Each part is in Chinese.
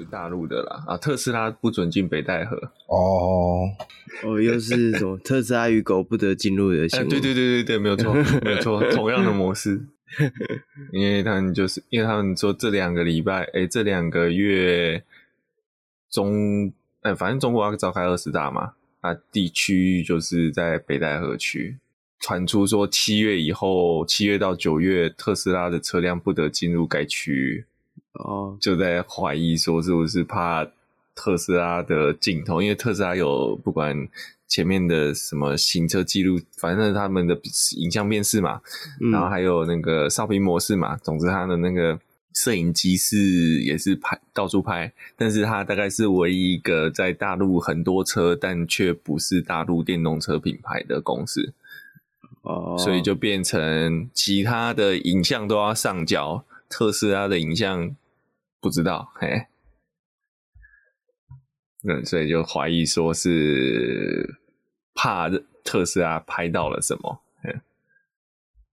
是大陆的啦啊，特斯拉不准进北戴河哦哦，又是什么特斯拉与狗不得进入的新闻？哎，对对对对对，没有错，没有错，同样的模式。因为他们就是因为他们说这两个礼拜，哎，这两个月中，哎，反正中国要召开二十大嘛，啊，地区就是在北戴河区，传出说七月以后，七月到九月，特斯拉的车辆不得进入该区域。哦，就在怀疑说是不是怕特斯拉的镜头，因为特斯拉有不管前面的什么行车记录，反正他们的影像辨识嘛，嗯、然后还有那个哨兵模式嘛，总之他的那个摄影机是也是拍到处拍，但是它大概是唯一一个在大陆很多车，但却不是大陆电动车品牌的公司。哦，所以就变成其他的影像都要上交，特斯拉的影像。不知道，嘿，嗯所以就怀疑说是怕特斯拉拍到了什么，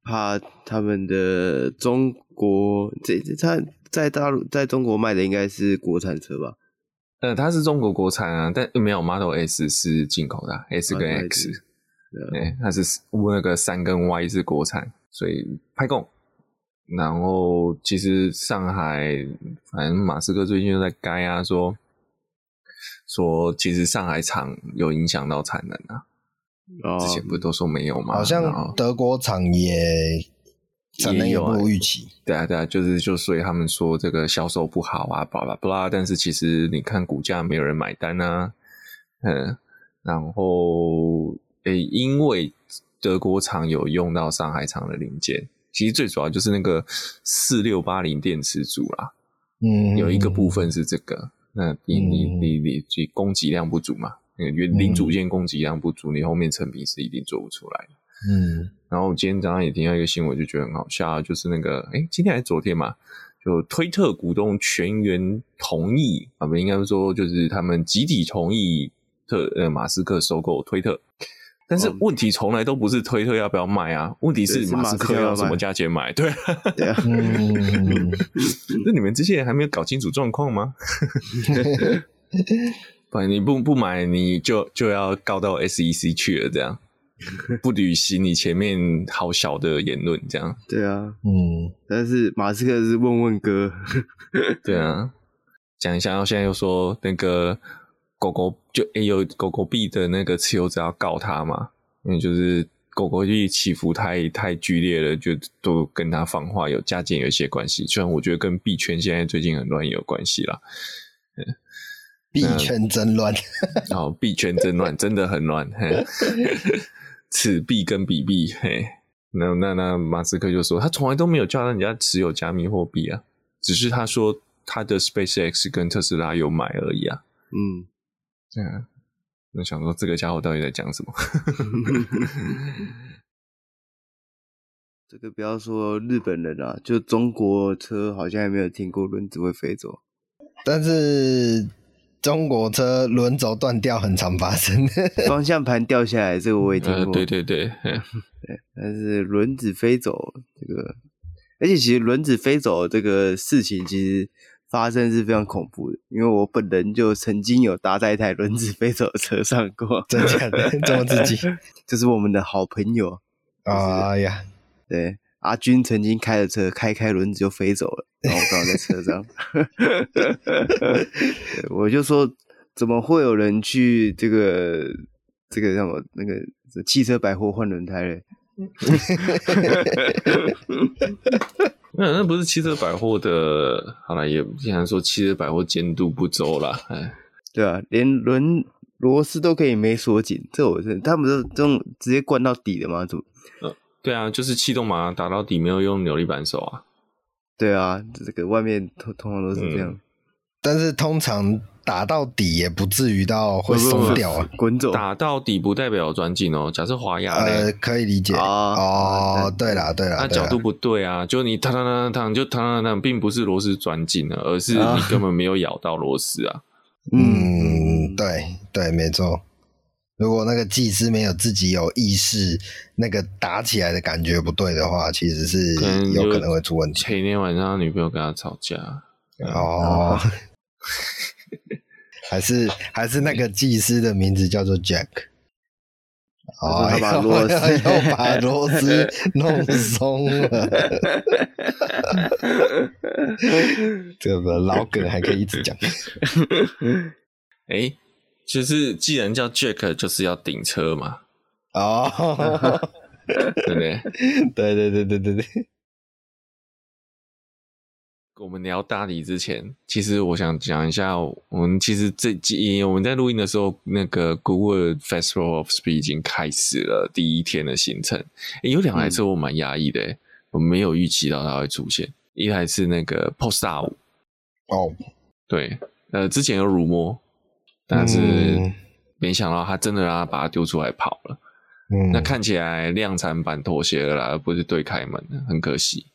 怕他们的中国这他在大陆在中国卖的应该是国产车吧？呃，它是中国国产啊，但没有 Model S 是进口的，S 跟 X，对，它是那个三跟 Y 是国产，所以拍供。然后，其实上海，反正马斯克最近又在该啊，说说其实上海厂有影响到产能啊。哦，之前不都说没有吗？好像德国厂也产能有不如预期。对啊，对啊，就是就所以他们说这个销售不好啊，巴拉巴拉。但是其实你看股价，没有人买单啊。嗯，然后诶，因为德国厂有用到上海厂的零件。其实最主要就是那个四六八零电池组啦，嗯，有一个部分是这个，那你你你你供给量不足嘛，那个原零组件供给量不足，你后面成品是一定做不出来的，嗯。然后今天早上也听到一个新闻，就觉得很好笑，就是那个诶今天还是昨天嘛，就推特股东全员同意啊，不应该说就是他们集体同意特呃马斯克收购推特。但是问题从来都不是推特要不要卖啊，问题是马斯克要什么价钱买？对，对啊，那你们这些人还没有搞清楚状况吗？不然你不不买，你就就要告到 SEC 去了，这样 不履行你前面好小的言论，这样。对啊，嗯，但是马斯克是问问哥，对啊，讲一下，然后现在又说那个。狗狗就也、欸、有狗狗币的那个持有者要告他嘛，因为就是狗狗币起伏太太剧烈了，就都跟他放话有加减有一些关系。虽然我觉得跟币圈现在最近很乱也有关系啦。币圈真乱，哦，币圈真乱，真的很乱。嘿此币跟彼币，嘿，那那那马斯克就说他从来都没有叫人家持有加密货币啊，只是他说他的 SpaceX 跟特斯拉有买而已啊。嗯。对啊，我想说这个家伙到底在讲什么？这个不要说日本人啊，就中国车好像还没有听过轮子会飞走，但是中国车轮轴断掉很常发生，方向盘掉下来这个我也听过。呃、对对对，对，但是轮子飞走这个，而且其实轮子飞走这个事情其实。发生是非常恐怖的，因为我本人就曾经有搭在一台轮子飞走的车上过，真的假的？这么刺激？这是我们的好朋友啊呀，对，阿军曾经开着车，开开轮子就飞走了，然后我刚好在车上，我就说，怎么会有人去这个这个什么那个汽车百货换轮胎嘞？那那不是汽车百货的，好了，也经常说汽车百货监督不周啦。哎，对啊，连轮螺丝都可以没锁紧，这我是他们是这种直接灌到底的吗？怎么？嗯，对啊，就是气动马打到底，没有用扭力扳手啊。对啊，这个外面通通常都是这样，嗯、但是通常。打到底也不至于到会松掉啊，滚走。打到底不代表钻进哦，假设滑压呃，可以理解哦。哦，对了对了，那角度不对啊，就你烫烫烫烫就烫烫烫，并不是螺丝钻进了，而是你根本没有咬到螺丝啊。嗯，对对，没错。如果那个技师没有自己有意识，那个打起来的感觉不对的话，其实是有可能会出问题。前一天晚上女朋友跟他吵架，哦。还是还是那个技师的名字叫做 Jack。哦，他把螺丝 又把螺丝弄松了。这个老梗还可以一直讲。哎，就是既然叫 Jack，就是要顶车嘛。哦，对不对？对对对对对对。我们聊大理之前，其实我想讲一下，我们其实这几我们在录音的时候，那个 Google Festival of Speed 已经开始了第一天的行程。诶有两台车我蛮压抑的，嗯、我没有预期到它会出现。一台是那个 Polestar 5哦，对，呃，之前有 rumor，但是没想到他真的让他把它丢出来跑了。嗯，那看起来量产版妥协了啦，而不是对开门，很可惜。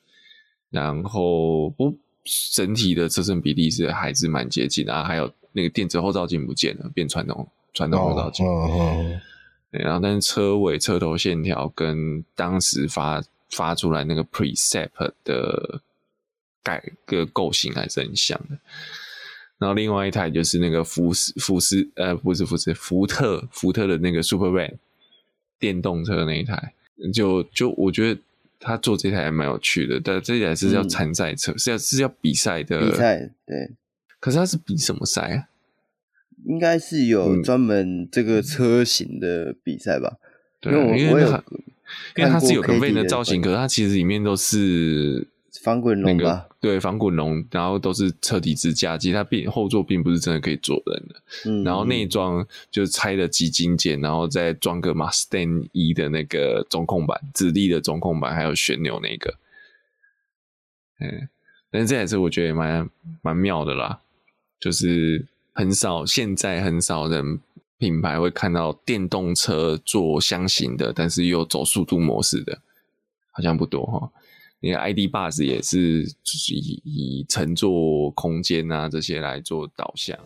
然后不。整体的车身比例是还是蛮接近的啊，还有那个电子后照镜不见了，变传统传统后照镜。然后但是车尾车头线条跟当时发发出来那个 Precept 的改个构型还是很像的。然后另外一台就是那个福斯福斯呃不是福斯福特福特的那个 Super Van 电动车那一台，就就我觉得。他做这台还蛮有趣的，但这台是要参赛车，嗯、是要是要比赛的比赛，对。可是他是比什么赛啊？应该是有专门这个车型的比赛吧？对、嗯，因为我有，因为它是有 convey 的造型，可是它其实里面都是。翻滚龙吧，对，仿滚龙，然后都是车底支架，其实它并后座并不是真的可以坐人的。嗯，然后内装就拆了几金件，然后再装个 Mustang 一的那个中控板，直立的中控板，还有旋钮那个。嗯，但是这台车我觉得也蛮蛮妙的啦，就是很少现在很少人品牌会看到电动车做箱型的，但是又走速度模式的，好像不多哈。你的 ID. Buzz 也是，就是以以乘坐空间啊这些来做导向。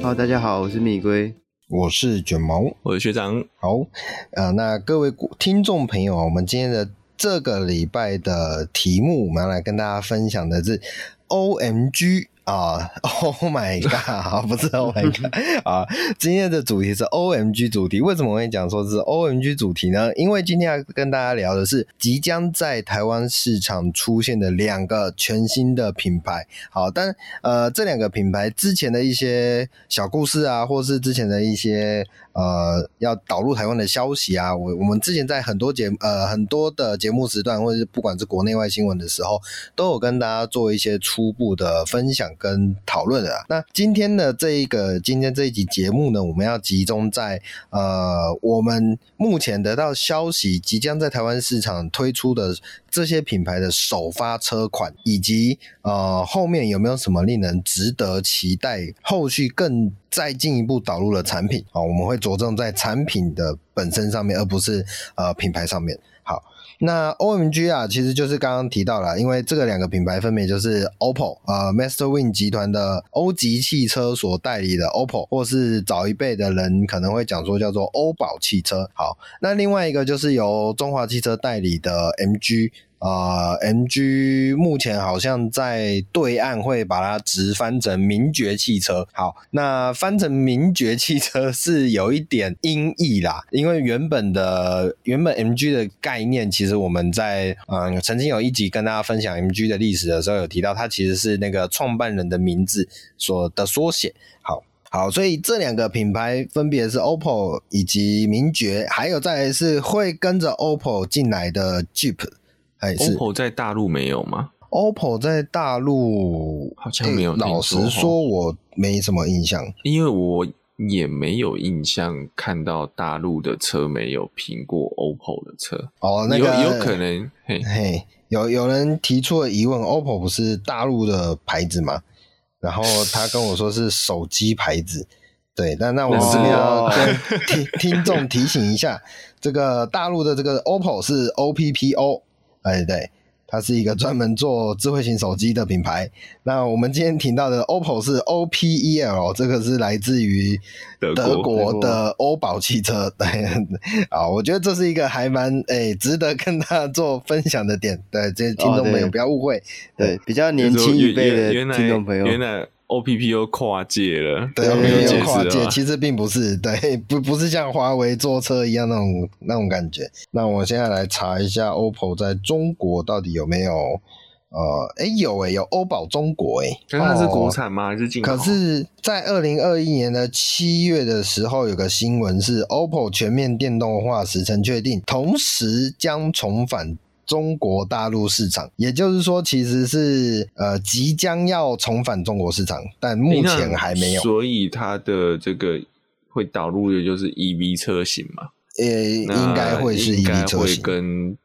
好，大家好，我是米龟，我是卷毛，我是学长。好，呃，那各位听众朋友，我们今天的这个礼拜的题目，我们要来跟大家分享的是 OMG。啊、，Oh my god！不是 Oh my god！啊，今天的主题是 OMG 主题。为什么我会讲说是 OMG 主题呢？因为今天要跟大家聊的是即将在台湾市场出现的两个全新的品牌。好，但呃，这两个品牌之前的一些小故事啊，或是之前的一些。呃，要导入台湾的消息啊，我我们之前在很多节呃很多的节目时段，或者是不管是国内外新闻的时候，都有跟大家做一些初步的分享跟讨论的啊。那今天的这一个今天这一集节目呢，我们要集中在呃我们目前得到消息，即将在台湾市场推出的这些品牌的首发车款，以及呃后面有没有什么令人值得期待，后续更。再进一步导入的产品啊，我们会着重在产品的本身上面，而不是呃品牌上面。那 OMG 啊，其实就是刚刚提到了，因为这个两个品牌分别就是 OPPO 啊、呃、，Master Win 集团的欧吉汽车所代理的 OPPO，或是早一辈的人可能会讲说叫做欧宝汽车。好，那另外一个就是由中华汽车代理的 MG。啊、呃，MG 目前好像在对岸会把它直翻成名爵汽车。好，那翻成名爵汽车是有一点音译啦，因为原本的原本 MG 的概念，其实我们在嗯、呃、曾经有一集跟大家分享 MG 的历史的时候，有提到它其实是那个创办人的名字所的缩写。好好，所以这两个品牌分别是 OPPO 以及名爵，还有再来是会跟着 OPPO 进来的 Jeep。还是 OPPO 在大陆没有吗？OPPO 在大陆好像没有、欸。老实说，我没什么印象，因为我也没有印象看到大陆的车没有评过 OPPO 的车。哦，那个有有可能，嘿，嘿，有有人提出了疑问，OPPO 不是大陆的牌子吗？然后他跟我说是手机牌子。对，那那我们这边要跟听听众提醒一下，这个大陆的这个 OPPO 是 OPPO。哎，对，它是一个 专门做智慧型手机的品牌。那我们今天听到的 OPPO 是 O P E L，这个是来自于德国的欧宝汽车。对，啊，我觉得这是一个还蛮诶、欸、值得跟大家做分享的点。对，这些听众朋友不要误会、哦对，对，比较年轻一辈的听众朋友。原来 O P P 又跨界了，对，没有跨界，其实并不是，对，不不是像华为坐车一样那种那种感觉。那我现在来查一下，OPPO 在中国到底有没有？呃，哎，有哎，有欧宝中国哎，可是它是国产吗？还是进口？可是，在二零二一年的七月的时候，有个新闻是 OPPO 全面电动化时程确定，同时将重返。中国大陆市场，也就是说，其实是呃即将要重返中国市场，但目前还没有。所以它的这个会导入的就是 EV 车型嘛？呃，应该会是 EV 车型，跟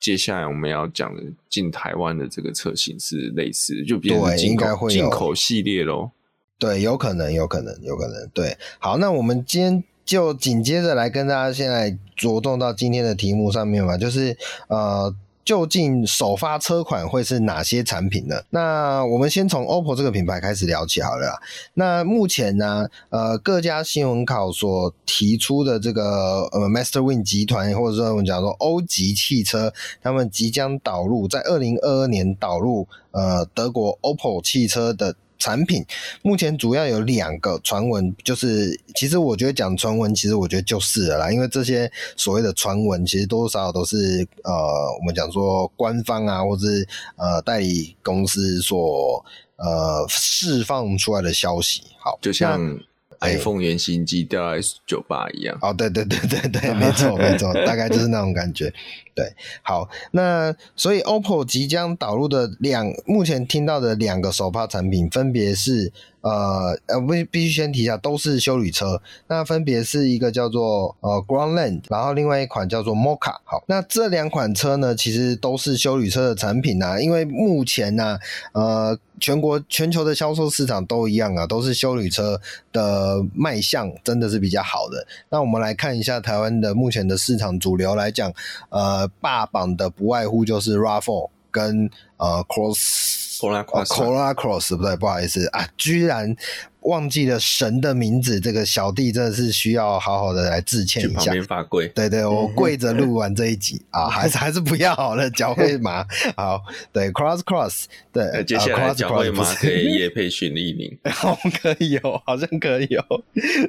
接下来我们要讲的进台湾的这个车型是类似的，就变成进口进口系列喽。对，有可能，有可能，有可能。对，好，那我们今天。就紧接着来跟大家现在着重到今天的题目上面吧，就是呃，究竟首发车款会是哪些产品呢？那我们先从 OPPO 这个品牌开始聊起好了。那目前呢，呃，各家新闻考所提出的这个呃 Master Win 集团，或者说我们讲说欧吉汽车，他们即将导入在二零二二年导入呃德国 OPPO 汽车的。产品目前主要有两个传闻，就是其实我觉得讲传闻，其实我觉得就是了啦，因为这些所谓的传闻，其实多多少少都是呃，我们讲说官方啊，或是呃代理公司所呃释放出来的消息。好，就像。iPhone 原型机掉在酒吧一样哦，对对对对对，没错 没错，大概就是那种感觉。对，好，那所以 OPPO 即将导入的两，目前听到的两个首发产品，分别是呃呃，必必须先提一下，都是休旅车。那分别是一个叫做呃 Groundland，然后另外一款叫做 Mocha。好，那这两款车呢，其实都是休旅车的产品呐、因为目前呢、呃。全国全球的销售市场都一样啊，都是休旅车的卖相真的是比较好的。那我们来看一下台湾的目前的市场主流来讲，呃，霸榜的不外乎就是 RAV4 跟呃 Cross Corolla Cross Corolla Cross 不对，不好意思啊，居然。忘记了神的名字，这个小弟真的是需要好好的来致歉一下。旁边罚跪。对对，我 跪着录完这一集啊，还是还是不要好了，脚会麻。好，对，Cross Cross，对，接下来脚会麻可以业配循利宁，好可以哦，好像可以哦。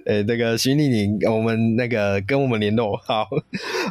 诶，那个徐丽宁，我们那个跟我们联络。好，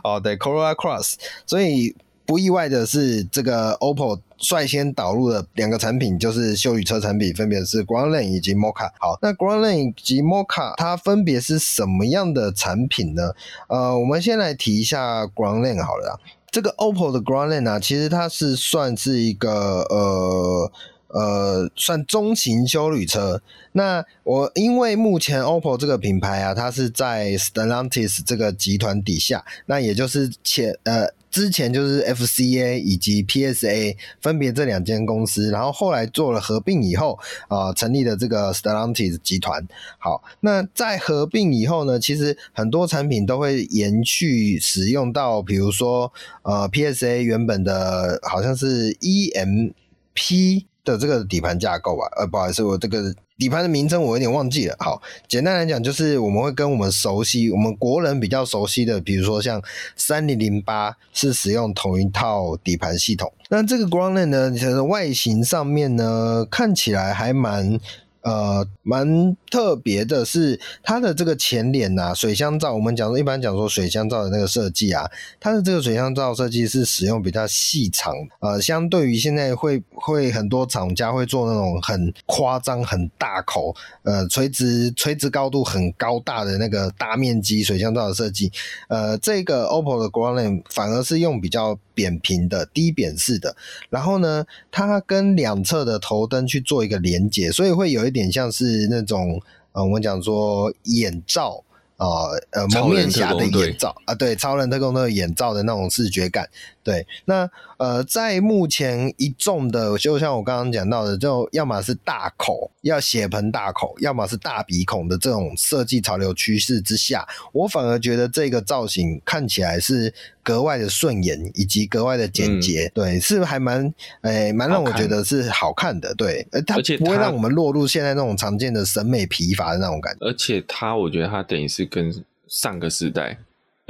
哦，对，Corolla Cross，所以。不意外的是，这个 OPPO 率先导入的两个产品就是休旅车产品，分别是 Groundland 以及 Mocha。好，那 Groundland 以及 Mocha 它分别是什么样的产品呢？呃，我们先来提一下 Groundland 好了。这个 OPPO 的 Groundland 啊，其实它是算是一个呃。呃，算中型休旅车。那我因为目前 OPPO 这个品牌啊，它是在 Stellantis 这个集团底下，那也就是前呃之前就是 FCA 以及 PSA 分别这两间公司，然后后来做了合并以后啊、呃，成立了这个 Stellantis 集团。好，那在合并以后呢，其实很多产品都会延续使用到，比如说呃 PSA 原本的好像是 EMP。的这个底盘架构吧，呃，不好意思，我这个底盘的名称我有点忘记了。好，简单来讲，就是我们会跟我们熟悉，我们国人比较熟悉的，比如说像三零零八是使用同一套底盘系统。那这个 Groundland 呢，其实外形上面呢，看起来还蛮。呃，蛮特别的是，它的这个前脸呐，水箱罩，我们讲一般讲说水箱罩的那个设计啊，它的这个水箱罩设计是使用比较细长，呃，相对于现在会会很多厂家会做那种很夸张、很大口，呃，垂直垂直高度很高大的那个大面积水箱罩的设计，呃，这个 OPPO 的 Groundland 反而是用比较。扁平的低扁式的，然后呢，它跟两侧的头灯去做一个连接，所以会有一点像是那种呃，我们讲说眼罩啊，呃，蒙面侠的眼罩啊，对，超人特工队的眼罩的那种视觉感。对，那呃，在目前一众的，就像我刚刚讲到的，就要么是大口，要血盆大口，要么是大鼻孔的这种设计潮流趋势之下，我反而觉得这个造型看起来是格外的顺眼，以及格外的简洁，嗯、对，是还蛮诶，蛮、欸、让我觉得是好看的，对，而。且它不会让我们落入现在那种常见的审美疲乏的那种感觉，而且它，我觉得它等于是跟上个时代。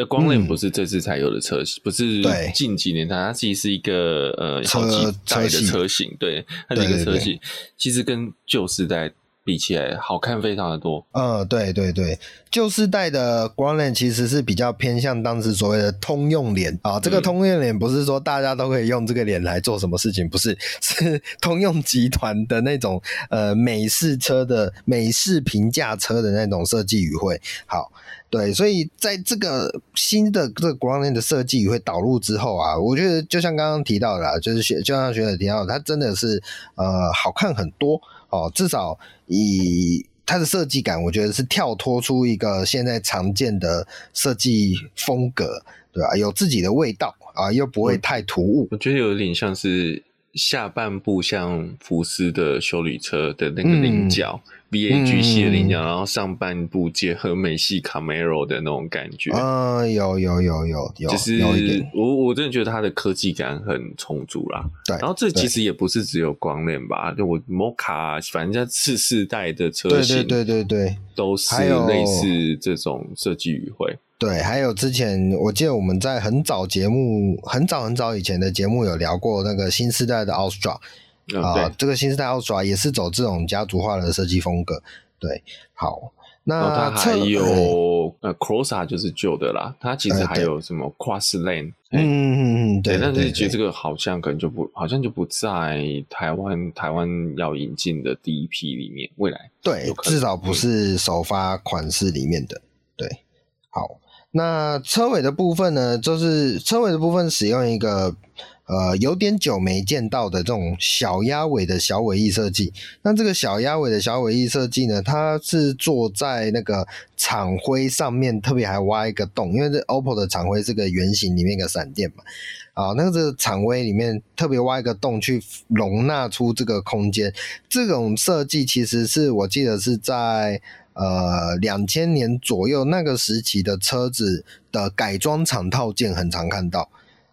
呃，光链不是这次才有的车型，嗯、不是近几年它，它其实是一个呃好几代的车型，对，它是一个车型，其实跟旧时代比起来好看非常的多。嗯，对对对，旧时代的光链其实是比较偏向当时所谓的通用脸啊，这个通用脸不是说大家都可以用这个脸来做什么事情，不是，是通用集团的那种呃美式车的美式平价车的那种设计语汇。好。对，所以在这个新的这个 Groundland 的设计会导入之后啊，我觉得就像刚刚提到的啦，就是学就像学姐提到的，它真的是呃好看很多哦，至少以它的设计感，我觉得是跳脱出一个现在常见的设计风格，对吧？有自己的味道啊，又不会太突兀。我觉得有点像是下半部像福斯的修理车的那个菱角。嗯 B A G 系的领奖，嗯、然后上半部结合美系 Camaro 的那种感觉，啊，有有有有有，就是我我真的觉得它的科技感很充足啦。对，然后这其实也不是只有光链吧，就我 Mocha，反正次世代的车型，对对对对对，都是类似这种设计语汇。对，还有之前我记得我们在很早节目，很早很早以前的节目有聊过那个新世代的 Austral。啊，呃、这个新世代 Ultra 也是走这种家族化的设计风格。对，好，那它还有呃，Corsa 就是旧的啦，它其实还有什么 Cross Lane，嗯嗯嗯，对，但是其实这个好像可能就不，好像就不在台湾台湾要引进的第一批里面，未来对，至少不是首发款式里面的。对，好，那车尾的部分呢，就是车尾的部分使用一个。呃，有点久没见到的这种小鸭尾的小尾翼设计。那这个小鸭尾的小尾翼设计呢，它是做在那个厂徽上面，特别还挖一个洞，因为这 OPPO 的厂徽是个圆形，里面一个闪电嘛。啊，那个厂徽里面特别挖一个洞去容纳出这个空间。这种设计其实是我记得是在呃两千年左右那个时期的车子的改装厂套件很常看到。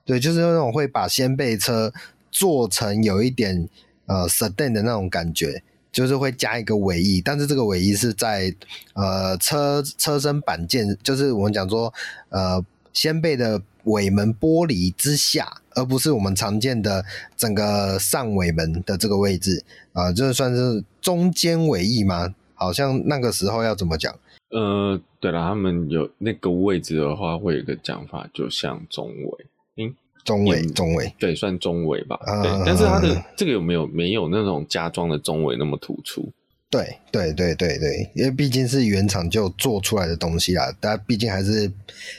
对，就是那种会把掀背车做成有一点呃 sedan 的那种感觉，就是会加一个尾翼，但是这个尾翼是在呃车车身板件，就是我们讲说呃掀背的尾门玻璃之下，而不是我们常见的整个上尾门的这个位置啊、就是算是中间尾翼吗？好像那个时候要怎么讲？呃，对了，他们有那个位置的话，会有一个讲法，就像中尾。嗯，中尾中尾，对，算中尾吧。啊、对，但是它的这个有没有没有那种加装的中尾那么突出？对，对，对，对，对，因为毕竟是原厂就做出来的东西啦，但毕竟还是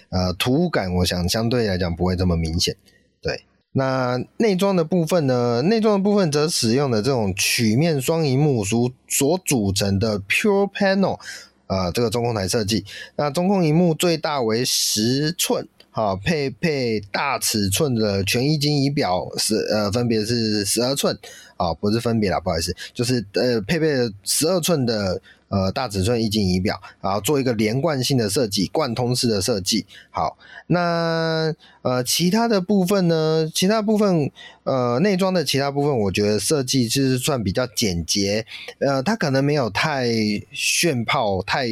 呃突兀感，我想相对来讲不会这么明显。对，那内装的部分呢？内装的部分则使用的这种曲面双荧幕所所组成的 Pure Panel 啊、呃，这个中控台设计。那中控荧幕最大为十寸。好，配配大尺寸的全液晶仪表是呃，分别是十二寸，啊，不是分别啦，不好意思，就是呃，配备十二寸的。呃，大尺寸液晶仪表，然后做一个连贯性的设计，贯通式的设计。好，那呃，其他的部分呢？其他部分，呃，内装的其他部分，我觉得设计就是算比较简洁。呃，它可能没有太炫炮、太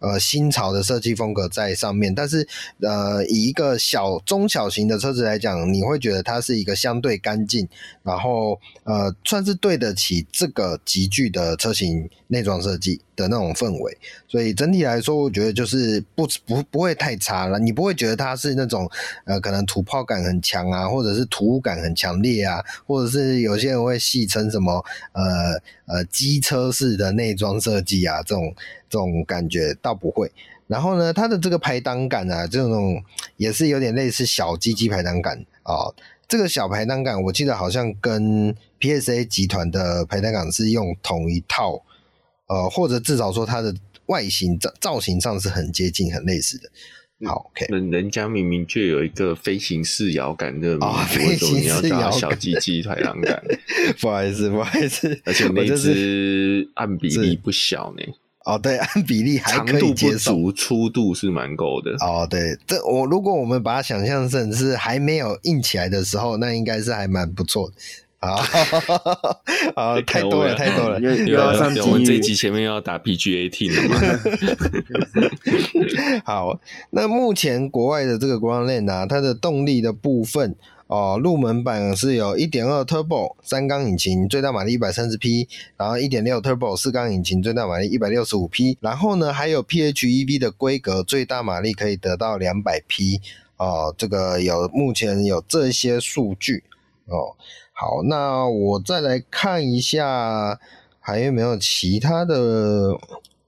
呃新潮的设计风格在上面，但是呃，以一个小中小型的车子来讲，你会觉得它是一个相对干净，然后呃，算是对得起这个级距的车型内装设计的那种氛围，所以整体来说，我觉得就是不不不会太差了。你不会觉得它是那种呃，可能土炮感很强啊，或者是土感很强烈啊，或者是有些人会戏称什么呃呃机车式的内装设计啊，这种这种感觉倒不会。然后呢，它的这个排档杆啊，这种也是有点类似小鸡鸡排档杆啊。这个小排档杆，我记得好像跟 PSA 集团的排档杆是用同一套。呃，或者至少说它的外形造造型上是很接近、很类似的。好，OK。人人家明明就有一个飞行式摇杆的名哦字，为什么你要叫小鸡鸡排档杆？不好意思，不好意思，而且那只按比例不小呢。哦，对，按比例还长度不可以接受。足，粗度是蛮够的。哦，对，这我如果我们把它想象成是还没有硬起来的时候，那应该是还蛮不错的。啊，啊，太多了，太多了。因为又要要上我们这一集前面要打 PGA T 了嘛？好，那目前国外的这个 Groundland 啊，它的动力的部分哦，入门版是有1.2 Turbo 三缸引擎，最大马力130匹，然后1.6 Turbo 四缸引擎，最大马力165匹，然后呢还有 PHEV 的规格，最大马力可以得到200匹哦，这个有目前有这些数据哦。好，那我再来看一下，还有没有其他的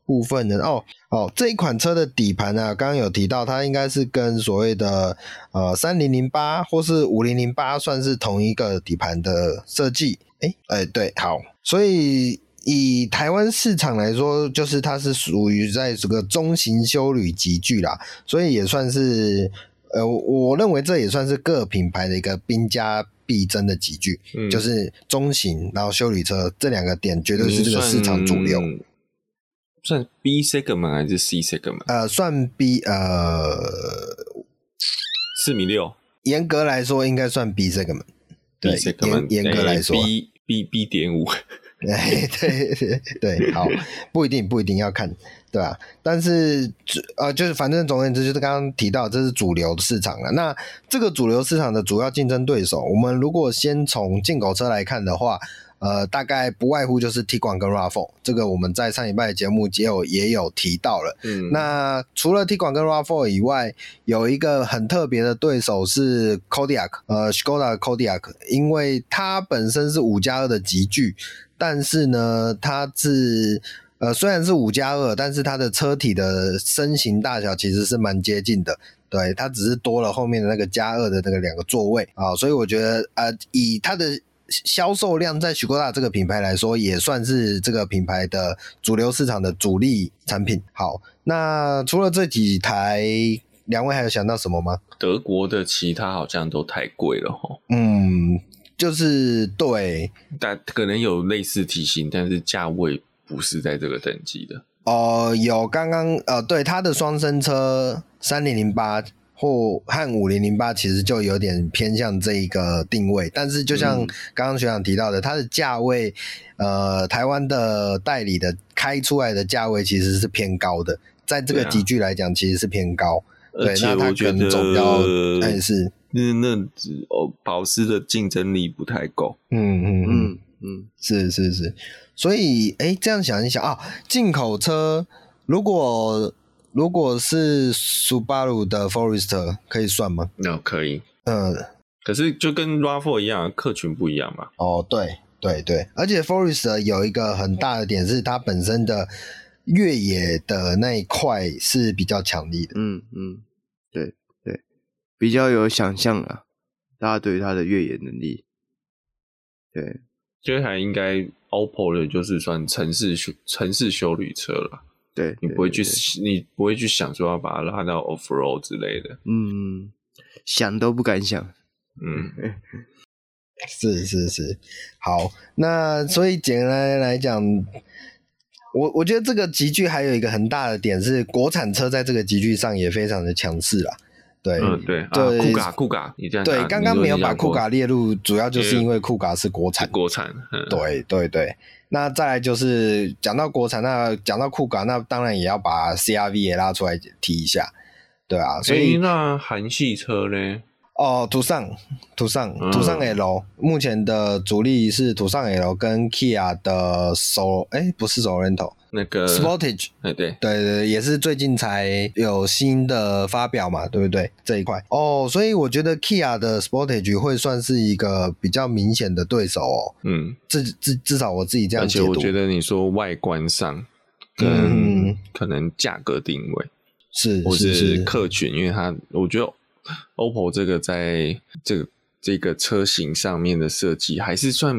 部分呢？哦哦，这一款车的底盘呢、啊，刚刚有提到，它应该是跟所谓的呃三零零八或是五零零八算是同一个底盘的设计。哎哎，对，好，所以以台湾市场来说，就是它是属于在这个中型休旅级距啦，所以也算是呃，我认为这也算是各品牌的一个兵家必争的几句，嗯就是中型，然后修理车这两个点绝对是这个市场主流。算 B segment 还是 C segment？呃，算 B，呃，四米六严格来说应该算 B segment。对，严严格来说欸，B B B 点五，哎，对对对，好，不一定不一定要看，对吧？但是呃，就是反正总而言之，就是刚刚提到这是主流市场了。那这个主流市场的主要竞争对手，我们如果先从进口车来看的话。呃，大概不外乎就是 Tiguan 跟 RAV4，这个我们在上礼拜的节目也有也有提到了。嗯，那除了 Tiguan 跟 RAV4 以外，有一个很特别的对手是 Kodiak，呃，Skoda Kodiak，因为它本身是五加二的级距，但是呢，它是呃虽然是五加二，但是它的车体的身形大小其实是蛮接近的。对，它只是多了后面的那个加二的那个两个座位啊，所以我觉得呃，以它的销售量在 Skoda 这个品牌来说，也算是这个品牌的主流市场的主力产品。好，那除了这几台，两位还有想到什么吗？德国的其他好像都太贵了哈。嗯，就是对，但可能有类似体型，但是价位不是在这个等级的。哦、呃，有刚刚呃，对，它的双生车三零零八。或和五零零八其实就有点偏向这一个定位，但是就像刚刚学长提到的，它的价位，呃，台湾的代理的开出来的价位其实是偏高的，在这个级距来讲，其实是偏高。对，那它可能走比较，但是那那哦，保时的竞争力不太够。嗯嗯嗯嗯嗯，是是是，所以哎，这样想一想啊，进口车如果。如果是 Subaru 的 Forester 可以算吗？那、no, 可以，嗯，可是就跟 RAV4 一样，客群不一样嘛。哦，对对对，而且 Forester 有一个很大的点是它本身的越野的那一块是比较强力的。嗯嗯，对对，比较有想象啊，大家对于它的越野能力，对，这台应该 OPPO 的就是算城市修城市修旅车了。对，你不会去，你不会去想说要把它拉到 off road 之类的，嗯，想都不敢想，嗯，是是是，好，那所以简单来讲，我我觉得这个级距还有一个很大的点是，国产车在这个级距上也非常的强势啦。对，嗯，对，对，酷卡酷卡，你这样对，刚刚没有把酷卡列入，主要就是因为酷卡是国产，国产，嗯、对对对。那再来就是讲到国产，那讲到酷卡，那当然也要把 CRV 也拉出来提一下，对啊。所以、欸、那韩系车呢？哦，途尚，途尚，途尚 L，目前的主力是途尚 L 跟 Kia 的 Sol，哎，不是 Sorento，那个 Sportage，哎，对，对对，也是最近才有新的发表嘛，对不对？这一块哦，所以我觉得 Kia 的 Sportage 会算是一个比较明显的对手哦。嗯，至至至少我自己这样解读。而且我觉得你说外观上跟可能价格定位是、嗯、或是是客群，因为它我觉得。OPPO 这个在这个这个车型上面的设计还是算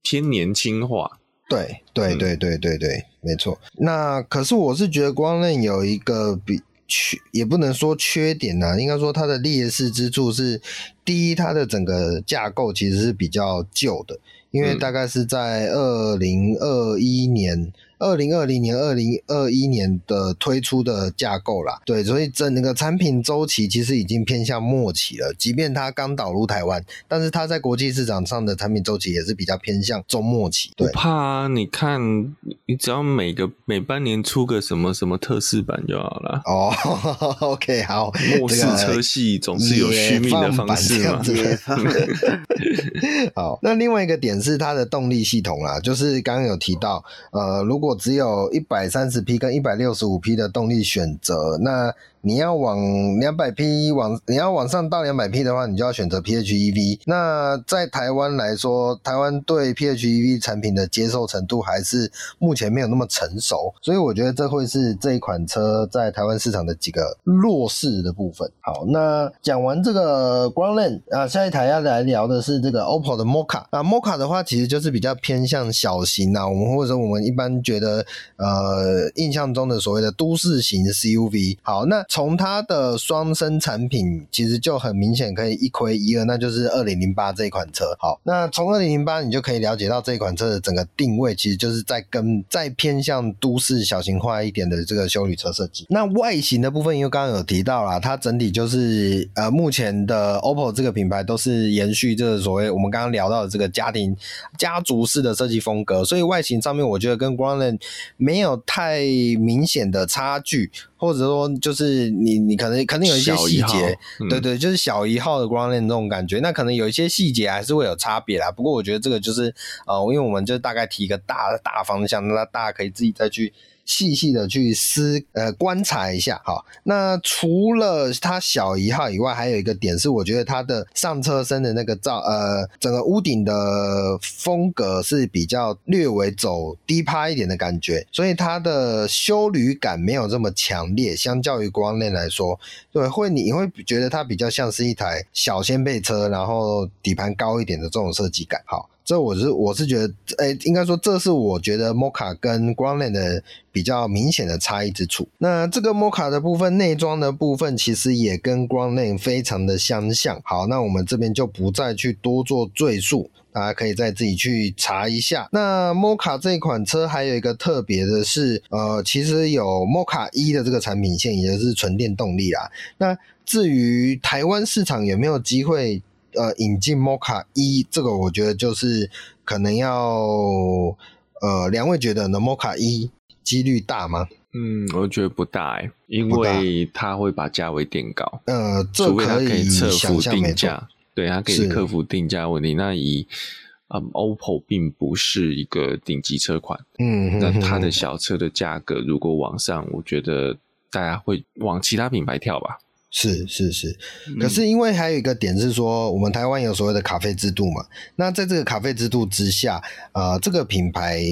偏年轻化。对对对对对对，没错。那可是我是觉得 Groundland 有一个比缺也不能说缺点呐、啊，应该说它的劣势之处是，第一，它的整个架构其实是比较旧的，因为大概是在二零二一年。二零二零年、二零二一年的推出的架构啦，对，所以整个产品周期其实已经偏向末期了。即便它刚导入台湾，但是它在国际市场上的产品周期也是比较偏向中末期。对，怕啊，你看，你只要每个每半年出个什么什么特试版就好了。哦，OK，好，末世车系总是有续命的方式嘛。好，那另外一个点是它的动力系统啦，就是刚刚有提到，呃，如果果只有一百三十匹跟一百六十五匹的动力选择，那。你要往两百匹往，你要往上到两百匹的话，你就要选择 PHEV。那在台湾来说，台湾对 PHEV 产品的接受程度还是目前没有那么成熟，所以我觉得这会是这一款车在台湾市场的几个弱势的部分。好，那讲完这个 Grandland 啊，下一台要来聊的是这个 OPPO 的 MOKA 啊，MOKA 的话其实就是比较偏向小型啊，我们或者我们一般觉得呃印象中的所谓的都市型 CUV。好，那从它的双生产品其实就很明显可以一窥一二，那就是二零零八这款车。好，那从二零零八你就可以了解到这款车的整个定位，其实就是在跟再偏向都市小型化一点的这个休旅车设计。那外形的部分，因为刚刚有提到啦，它整体就是呃，目前的 OPPO 这个品牌都是延续这个所谓我们刚刚聊到的这个家庭家族式的设计风格，所以外形上面我觉得跟 Grandland 没有太明显的差距。或者说，就是你你可能可能有一些细节，嗯、对对，就是小一号的 Grandland 那种感觉，那可能有一些细节还是会有差别啦。不过我觉得这个就是呃，因为我们就大概提一个大大方向，那大家可以自己再去。细细的去思呃观察一下，哈，那除了它小一号以外，还有一个点是，我觉得它的上车身的那个造呃整个屋顶的风格是比较略微走低趴一点的感觉，所以它的修旅感没有这么强烈，相较于光链来说，对，会你会觉得它比较像是一台小掀背车，然后底盘高一点的这种设计感，好。这我是我是觉得，诶，应该说这是我觉得 Mokka 跟 Grandland 的比较明显的差异之处。那这个 Mokka 的部分，内装的部分其实也跟 g r a n l a n d 非常的相像。好，那我们这边就不再去多做赘述，大家可以再自己去查一下。那 Mokka 这款车还有一个特别的是，呃，其实有 Mokka 一的这个产品线，也就是纯电动力啦。那至于台湾市场有没有机会？呃，引进 Mokka E 这个，我觉得就是可能要呃，两位觉得呢，Mokka E 几率大吗？嗯，我觉得不大诶，因为它会把价位垫高。呃，这可以克服定价，对，它可以克服定价问题。那以嗯，OPPO 并不是一个顶级车款，嗯，那它的小车的价格如果往上，我觉得大家会往其他品牌跳吧。是是是，可是因为还有一个点是说，我们台湾有所谓的卡费制度嘛，那在这个卡费制度之下，呃，这个品牌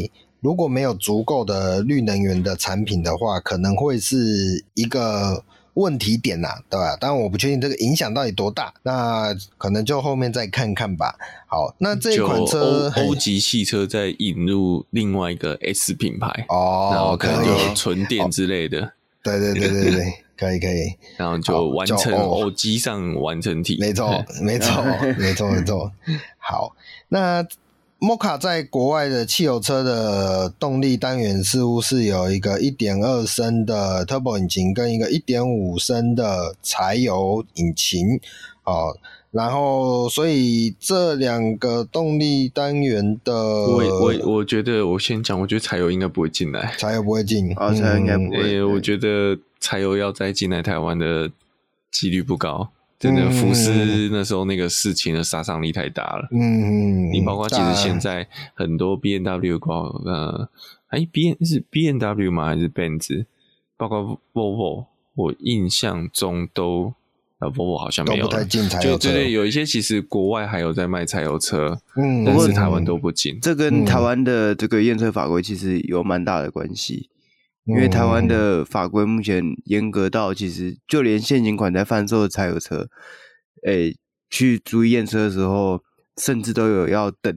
如果没有足够的绿能源的产品的话，可能会是一个问题点呐，对吧？当然我不确定这个影响到底多大，那可能就后面再看看吧。好，那这款车欧级汽车在引入另外一个 S 品牌哦，然后可能有纯电之类的，对对对对对。可以可以，然后就完成偶，机上完成体，没错 没错没错没错。好，那 Mokka 在国外的汽油车的动力单元似乎是有一个一点二升的 Turbo 引擎跟一个一点五升的柴油引擎，哦，然后所以这两个动力单元的，我我我觉得我先讲，我觉得柴油应该不会进来，柴油不会进，啊，柴油应该不会，我觉得。柴油要再进来台湾的几率不高，真的。福斯那时候那个事情的杀伤力太大了。嗯，你包括其实现在很多 B N W 包呃，哎 B N 是 B N W 吗？还是 Benz？包括 Volvo，我印象中都呃 Volvo 好像没有了。就对对，有一些其实国外还有在卖柴油车，嗯，但是台湾都不进。这跟台湾的这个验车法规其实有蛮大的关系。因为台湾的法规目前严格到，其实就连现行款在贩售的柴油车，诶，去注意验车的时候，甚至都有要等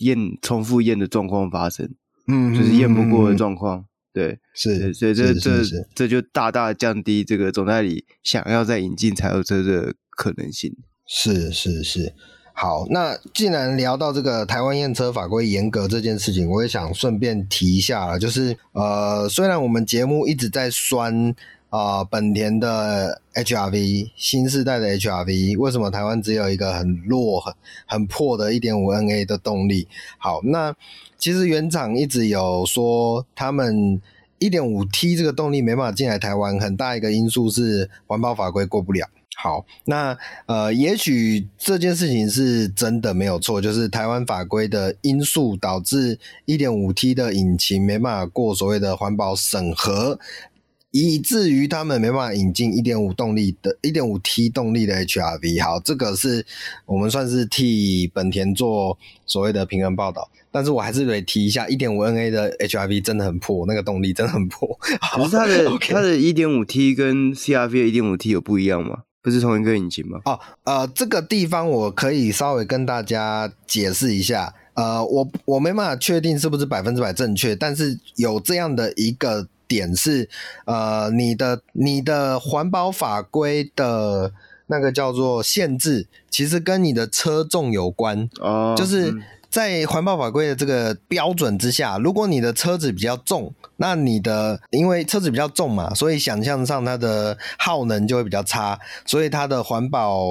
验重复验的状况发生，嗯，就是验不过的状况，对，是，所以这是这这就大大降低这个总代理想要再引进柴油车的可能性。是是是。好，那既然聊到这个台湾验车法规严格这件事情，我也想顺便提一下了，就是呃，虽然我们节目一直在酸啊、本田的 HRV 新世代的 HRV，为什么台湾只有一个很弱、很很破的 1.5NA 的动力？好，那其实原厂一直有说，他们 1.5T 这个动力没办法进来台湾，很大一个因素是环保法规过不了。好，那呃，也许这件事情是真的没有错，就是台湾法规的因素导致 1.5T 的引擎没办法过所谓的环保审核，以至于他们没办法引进一点五动力的一点五 T 动力的 HRV。好，这个是我们算是替本田做所谓的平衡报道，但是我还是得提一下一点五 NA 的 HRV 真的很破，那个动力真的很破。可是它的 Okay 它的一点五 T 跟 CRV 的 1.5T 有不一样吗？不是同一个引擎吗？哦，呃，这个地方我可以稍微跟大家解释一下。呃，我我没办法确定是不是百分之百正确，但是有这样的一个点是，呃，你的你的环保法规的那个叫做限制，其实跟你的车重有关。哦，就是。嗯在环保法规的这个标准之下，如果你的车子比较重，那你的因为车子比较重嘛，所以想象上它的耗能就会比较差，所以它的环保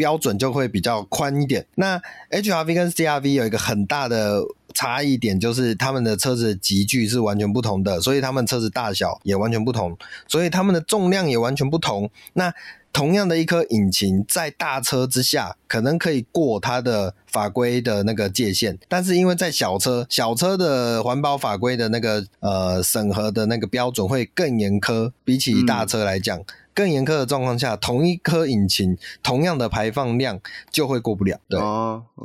标准就会比较宽一点。那 HRV 跟 CRV 有一个很大的差异点，就是他们的车子的级距是完全不同的，所以他们车子大小也完全不同，所以他们的重量也完全不同。那同样的一颗引擎，在大车之下可能可以过它的法规的那个界限，但是因为在小车，小车的环保法规的那个呃审核的那个标准会更严苛，比起大车来讲，更严苛的状况下，同一颗引擎，同样的排放量就会过不了。对，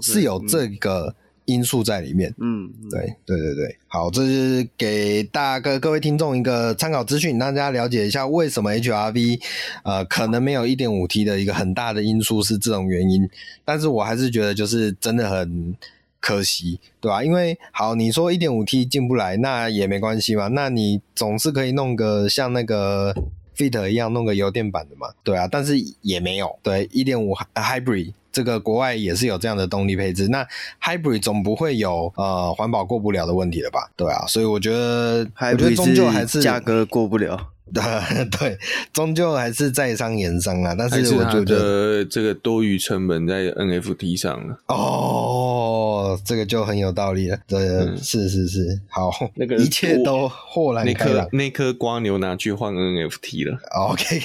是有这个。嗯因素在里面，嗯，对，对，对，对，好，这是给大家各位听众一个参考资讯，让大家了解一下为什么 HRV 呃可能没有 1.5T 的一个很大的因素是这种原因，但是我还是觉得就是真的很可惜，对吧？因为好，你说一点五 T 进不来，那也没关系嘛，那你总是可以弄个像那个 Fit 一样弄个油电版的嘛，对啊，但是也没有，对一点五 Hybrid。这个国外也是有这样的动力配置，那 Hybrid 总不会有呃环保过不了的问题了吧？对啊，所以我觉得 Hybrid 终究还是价格过不了。对，终究还是在商言商啊。但是我觉得这个多余成本在 NFT 上了。哦，这个就很有道理了。对，嗯、是是是，好，那个一切都豁然开朗。那颗瓜牛拿去换 NFT 了。OK。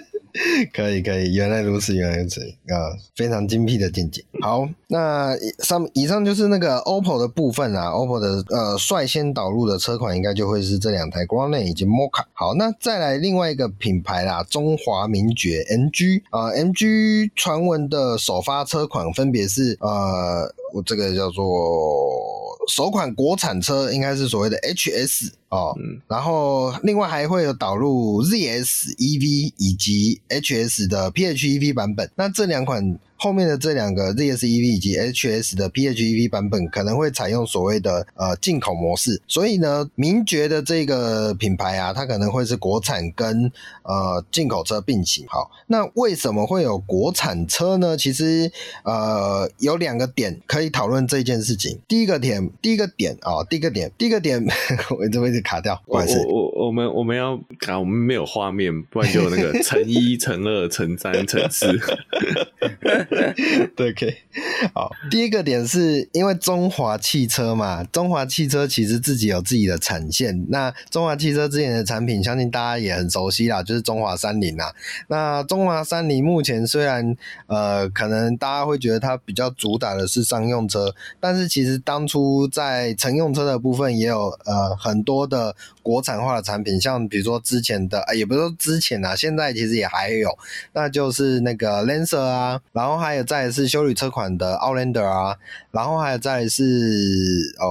可以可以，原来如此，原来如此啊，非常精辟的见解。好，那上以上就是那个 OPPO 的部分啊，OPPO 的呃率先导入的车款应该就会是这两台 Groundnet 以及 MOCA。好，那再来另外一个品牌啦，中华名爵 MG 啊，MG 传闻的首发车款分别是呃，我这个叫做。首款国产车应该是所谓的 HS 哦，嗯、然后另外还会有导入 ZS EV 以及 HS 的 PHEV 版本，那这两款。后面的这两个 ZS EV 以及 HS 的 PHEV 版本可能会采用所谓的呃进口模式，所以呢，名爵的这个品牌啊，它可能会是国产跟呃进口车并行。好，那为什么会有国产车呢？其实呃有两个点可以讨论这件事情。第一个点，第一个点啊、哦，第一个点，第一个点，我这位卡掉，不好意思。我我我们我们要卡，我们没有画面，不然就有那个 乘一、乘二、乘三、乘四。对，可以。好，第一个点是因为中华汽车嘛，中华汽车其实自己有自己的产线。那中华汽车之前的产品，相信大家也很熟悉啦，就是中华三菱啦。那中华三菱目前虽然呃，可能大家会觉得它比较主打的是商用车，但是其实当初在乘用车的部分也有呃很多的国产化的产品，像比如说之前的，呃、也不是说之前啊，现在其实也还有，那就是那个 Lancer 啊，然后还有再是修理车款的 Outlander 啊，然后还有再是哦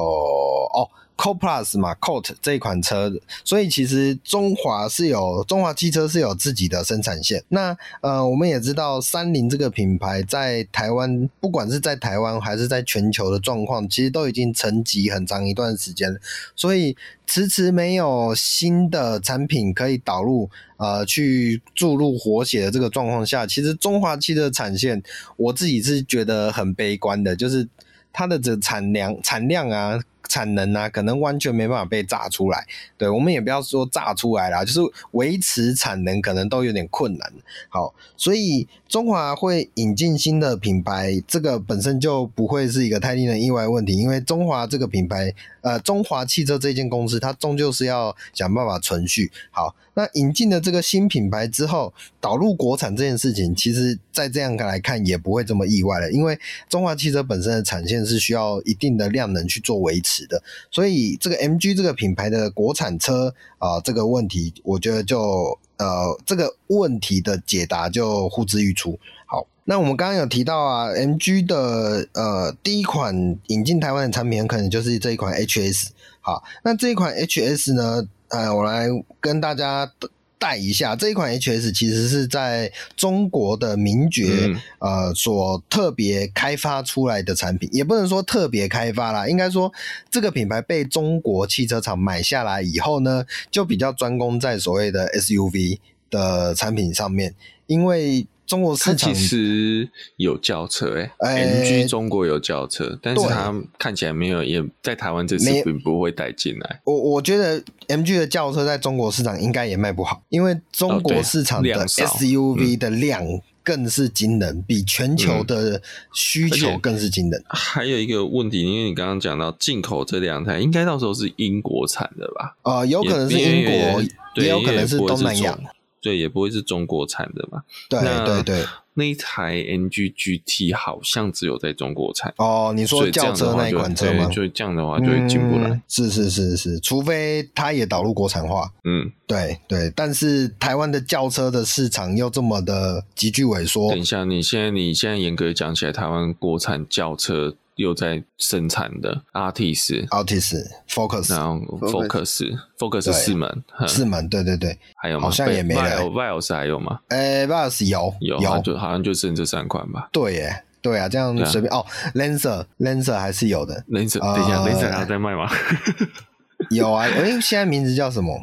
哦 Co Plus 嘛，Colt 这一款车，所以其实中华是有中华汽车是有自己的生产线。那呃，我们也知道三菱这个品牌在台湾，不管是在台湾还是在全球的状况，其实都已经沉寂很长一段时间，所以迟迟没有新的产品可以导入，呃，去注入活血的这个状况下，其实中华汽车产线，我自己是觉得很悲观的，就是它的这产量产量啊。产能啊，可能完全没办法被炸出来。对，我们也不要说炸出来啦，就是维持产能可能都有点困难。好，所以中华会引进新的品牌，这个本身就不会是一个太令人意外的问题，因为中华这个品牌，呃，中华汽车这间公司，它终究是要想办法存续。好，那引进了这个新品牌之后，导入国产这件事情，其实在这样来看也不会这么意外了，因为中华汽车本身的产线是需要一定的量能去做维持。的，所以这个 MG 这个品牌的国产车啊、呃，这个问题，我觉得就呃，这个问题的解答就呼之欲出。好，那我们刚刚有提到啊，MG 的呃第一款引进台湾的产品，可能就是这一款 HS。好，那这一款 HS 呢，呃，我来跟大家。带一下这一款 HS，其实是在中国的名爵、嗯、呃所特别开发出来的产品，也不能说特别开发啦，应该说这个品牌被中国汽车厂买下来以后呢，就比较专攻在所谓的 SUV 的产品上面，因为。中国市场其实有轿车诶、欸、MG 中国有轿车，但是它看起来没有，也在台湾这次并不会带进来。我我觉得 MG 的轿车在中国市场应该也卖不好，因为中国市场的 SUV 的量更是惊人，比全球的需求更是惊人。还有一个问题，因为你刚刚讲到进口这两台，应该到时候是英国产的吧？呃，有可能是英国，也，也有可能是东南亚。对，也不会是中国产的嘛。对对对，那一台 NG GT 好像只有在中国产。哦，你说轿车那一款车吗？就这样的话就会进不来。嗯，是是是是，除非它也导入国产化。嗯，对对，但是台湾的轿车的市场又这么的急剧萎缩。等一下，你现在你现在严格讲起来，台湾国产轿车。又在生产的 Artis、Artis、Focus，然后 Focus、Focus 四门，四门，对对对，还有吗？好像也没了。Vios 还有吗？诶，Vios 有有有，就好像就剩这三款吧。对耶，对啊，这样随便哦。Lancer，Lancer 还是有的。Lancer，等一下，Lancer 还在卖吗？有啊，诶，现在名字叫什么？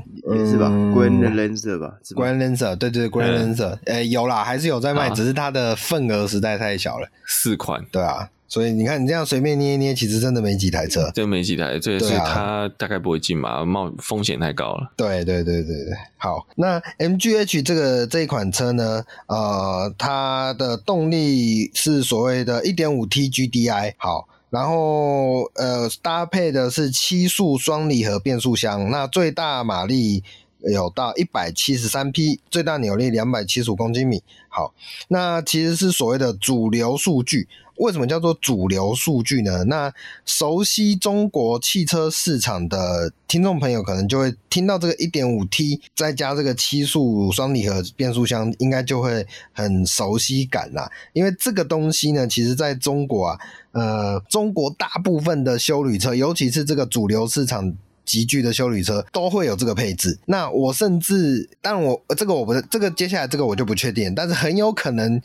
是吧，Green Lancer 吧，Green Lancer，对对，Green Lancer，诶，有啦，还是有在卖，只是它的份额实在太小了。四款，对啊。所以你看，你这样随便捏一捏，其实真的没几台车，真没几台，这也是它大概不会进嘛，冒风险太高了。对对对对对，好，那 MGH 这个这一款车呢，呃，它的动力是所谓的 1.5T GDI，好，然后呃搭配的是七速双离合变速箱，那最大马力有到一百七十三匹，最大扭力两百七十五公斤米，好，那其实是所谓的主流数据。为什么叫做主流数据呢？那熟悉中国汽车市场的听众朋友，可能就会听到这个一点五 T 再加这个七速双离合变速箱，应该就会很熟悉感啦。因为这个东西呢，其实在中国啊，呃，中国大部分的休旅车，尤其是这个主流市场集聚的休旅车，都会有这个配置。那我甚至，但我这个我不是这个接下来这个我就不确定，但是很有可能。